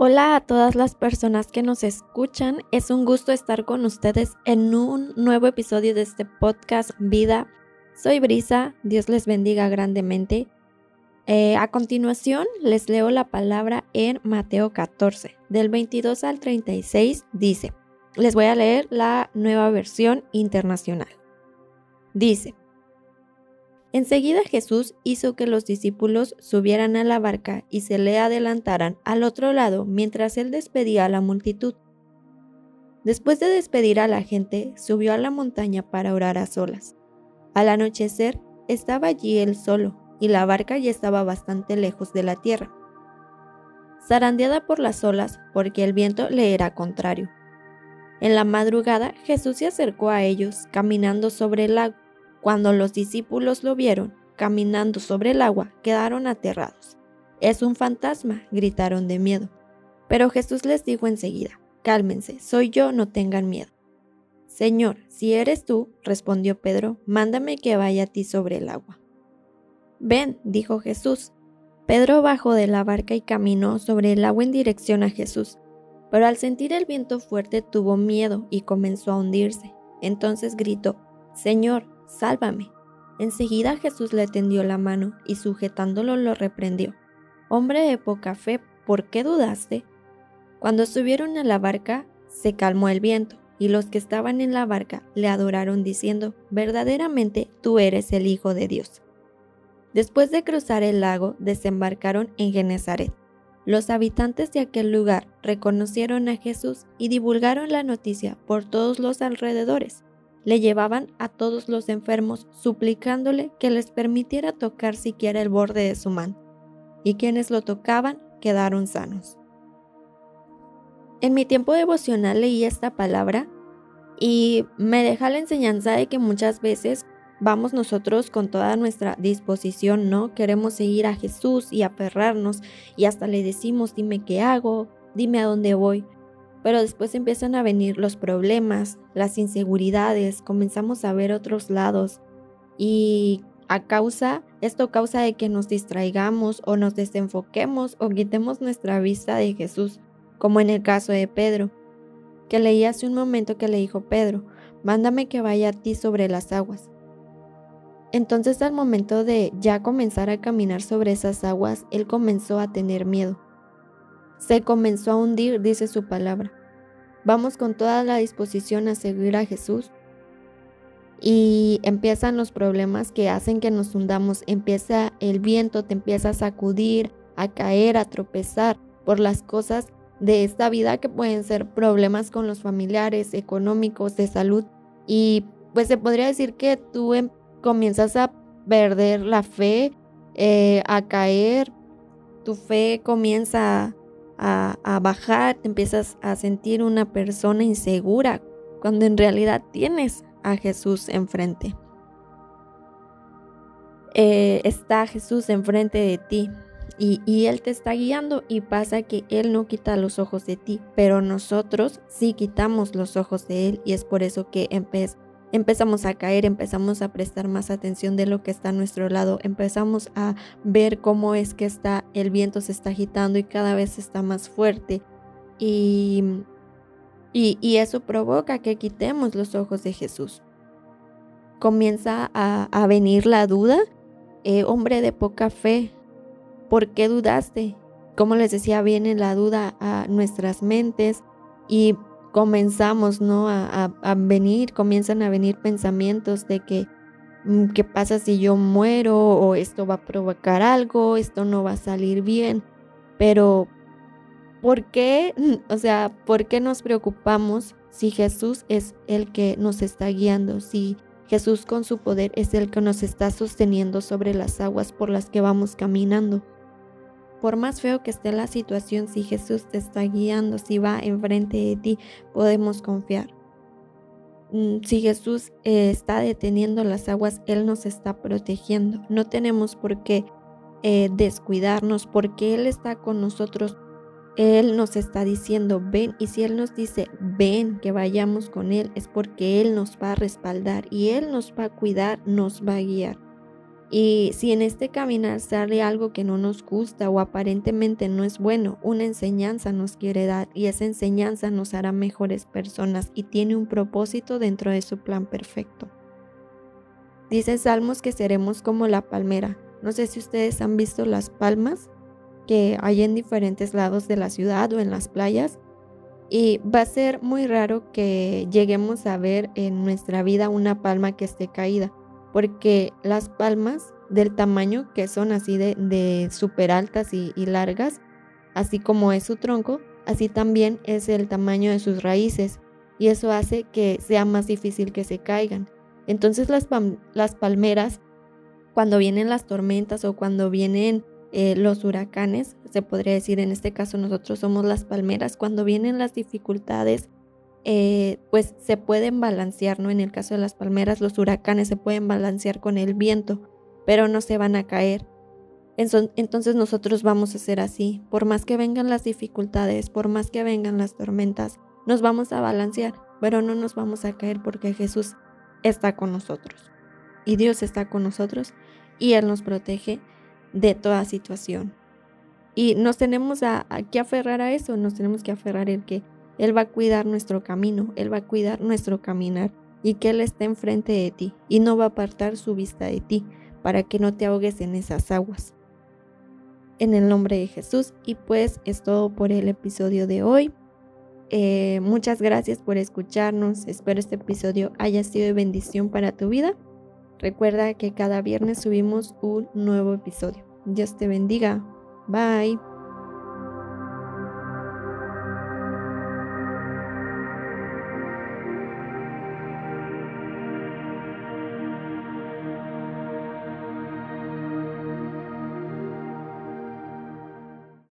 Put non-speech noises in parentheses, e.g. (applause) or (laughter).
Hola a todas las personas que nos escuchan. Es un gusto estar con ustedes en un nuevo episodio de este podcast Vida. Soy Brisa. Dios les bendiga grandemente. Eh, a continuación les leo la palabra en Mateo 14, del 22 al 36. Dice, les voy a leer la nueva versión internacional. Dice, Enseguida Jesús hizo que los discípulos subieran a la barca y se le adelantaran al otro lado mientras él despedía a la multitud. Después de despedir a la gente, subió a la montaña para orar a solas. Al anochecer, estaba allí él solo, y la barca ya estaba bastante lejos de la tierra, zarandeada por las olas porque el viento le era contrario. En la madrugada Jesús se acercó a ellos caminando sobre el lago cuando los discípulos lo vieron caminando sobre el agua, quedaron aterrados. Es un fantasma, gritaron de miedo. Pero Jesús les dijo enseguida, cálmense, soy yo, no tengan miedo. Señor, si eres tú, respondió Pedro, mándame que vaya a ti sobre el agua. Ven, dijo Jesús. Pedro bajó de la barca y caminó sobre el agua en dirección a Jesús, pero al sentir el viento fuerte tuvo miedo y comenzó a hundirse. Entonces gritó, Señor, Sálvame. Enseguida Jesús le tendió la mano y sujetándolo lo reprendió. Hombre de poca fe, ¿por qué dudaste? Cuando subieron a la barca, se calmó el viento, y los que estaban en la barca le adoraron diciendo, verdaderamente tú eres el Hijo de Dios. Después de cruzar el lago, desembarcaron en Genezaret. Los habitantes de aquel lugar reconocieron a Jesús y divulgaron la noticia por todos los alrededores le llevaban a todos los enfermos suplicándole que les permitiera tocar siquiera el borde de su manto, y quienes lo tocaban quedaron sanos. En mi tiempo devocional leí esta palabra y me deja la enseñanza de que muchas veces vamos nosotros con toda nuestra disposición, ¿no? Queremos seguir a Jesús y aferrarnos y hasta le decimos, dime qué hago, dime a dónde voy pero después empiezan a venir los problemas, las inseguridades, comenzamos a ver otros lados y a causa, esto causa de que nos distraigamos o nos desenfoquemos o quitemos nuestra vista de Jesús, como en el caso de Pedro, que leí hace un momento que le dijo Pedro, mándame que vaya a ti sobre las aguas. Entonces al momento de ya comenzar a caminar sobre esas aguas, él comenzó a tener miedo se comenzó a hundir, dice su palabra. Vamos con toda la disposición a seguir a Jesús y empiezan los problemas que hacen que nos hundamos. Empieza el viento, te empieza a sacudir, a caer, a tropezar por las cosas de esta vida que pueden ser problemas con los familiares, económicos, de salud. Y pues se podría decir que tú em, comienzas a perder la fe, eh, a caer, tu fe comienza a, bajar, te empiezas a sentir una persona insegura cuando en realidad tienes a Jesús enfrente. Eh, está Jesús enfrente de ti y, y, Él te está guiando y pasa que Él no quita los ojos de ti, pero nosotros sí quitamos los ojos de Él y es por eso que empezamos a caer, empezamos a prestar más atención de lo que está a nuestro lado, empezamos a ver cómo es que está el viento se está agitando y cada vez está más fuerte y, y, eso provoca que quitemos los ojos de Jesús. Comienza a, venir la duda, eh, hombre de poca fe, ¿por qué dudaste? Como les decía, viene la duda a nuestras mentes y comenzamos, ¿no? A, venir, comienzan a venir pensamientos de que, mm, ¿qué pasa si yo muero? O esto va a provocar algo, esto no va a salir bien. Pero, ¿por qué? (laughs) O sea, ¿por qué nos preocupamos si Jesús es el que nos está guiando? Si Jesús con su poder es el que nos está sosteniendo sobre las aguas por las que vamos caminando. Por más feo que esté la situación, si Jesús te está guiando, si va enfrente de ti, podemos confiar. Mm, si Jesús eh, está deteniendo las aguas, Él nos está protegiendo. No tenemos por qué eh, descuidarnos porque Él está con nosotros. Él nos está diciendo, ven, y si Él nos dice, ven, que vayamos con Él, es porque Él nos va a respaldar y Él nos va a cuidar, nos va a guiar. Y si en este caminar sale algo que no nos gusta o aparentemente no es bueno, una enseñanza nos quiere dar y esa enseñanza nos hará mejores personas y tiene un propósito dentro de su plan perfecto. Dice Salmos que seremos como la palmera. No sé si ustedes han visto las palmas que hay en diferentes lados de la ciudad o en las playas. Y va a ser muy raro que lleguemos a ver en nuestra vida una palma que esté caída porque las palmas del tamaño que son así de, de súper altas y, largas, así como es su tronco, así también es el tamaño de sus raíces y eso hace que sea más difícil que se caigan. Entonces las, las palmeras, cuando vienen las tormentas o cuando vienen eh, los huracanes, se podría decir en este caso nosotros somos las palmeras, cuando vienen las dificultades, eh, pues se pueden balancear, ¿no? En el caso de las palmeras, los huracanes se pueden balancear con el viento, pero no se van a caer. Entonces nosotros vamos a ser así. Por más que vengan las dificultades, por más que vengan las tormentas, nos vamos a balancear, pero no nos vamos a caer porque Jesús está con nosotros. Y Dios está con nosotros y Él nos protege de toda situación. Y nos tenemos a, que aferrar a eso, nos tenemos que aferrar el que él va a cuidar nuestro camino, Él va a cuidar nuestro caminar y que Él esté enfrente de ti y no va a apartar su vista de ti para que no te ahogues en esas aguas. En el nombre de Jesús y pues es todo por el episodio de hoy. Eh, muchas gracias por escucharnos. Espero este episodio haya sido de bendición para tu vida. Recuerda que cada viernes subimos un nuevo episodio. Dios te bendiga. Bye.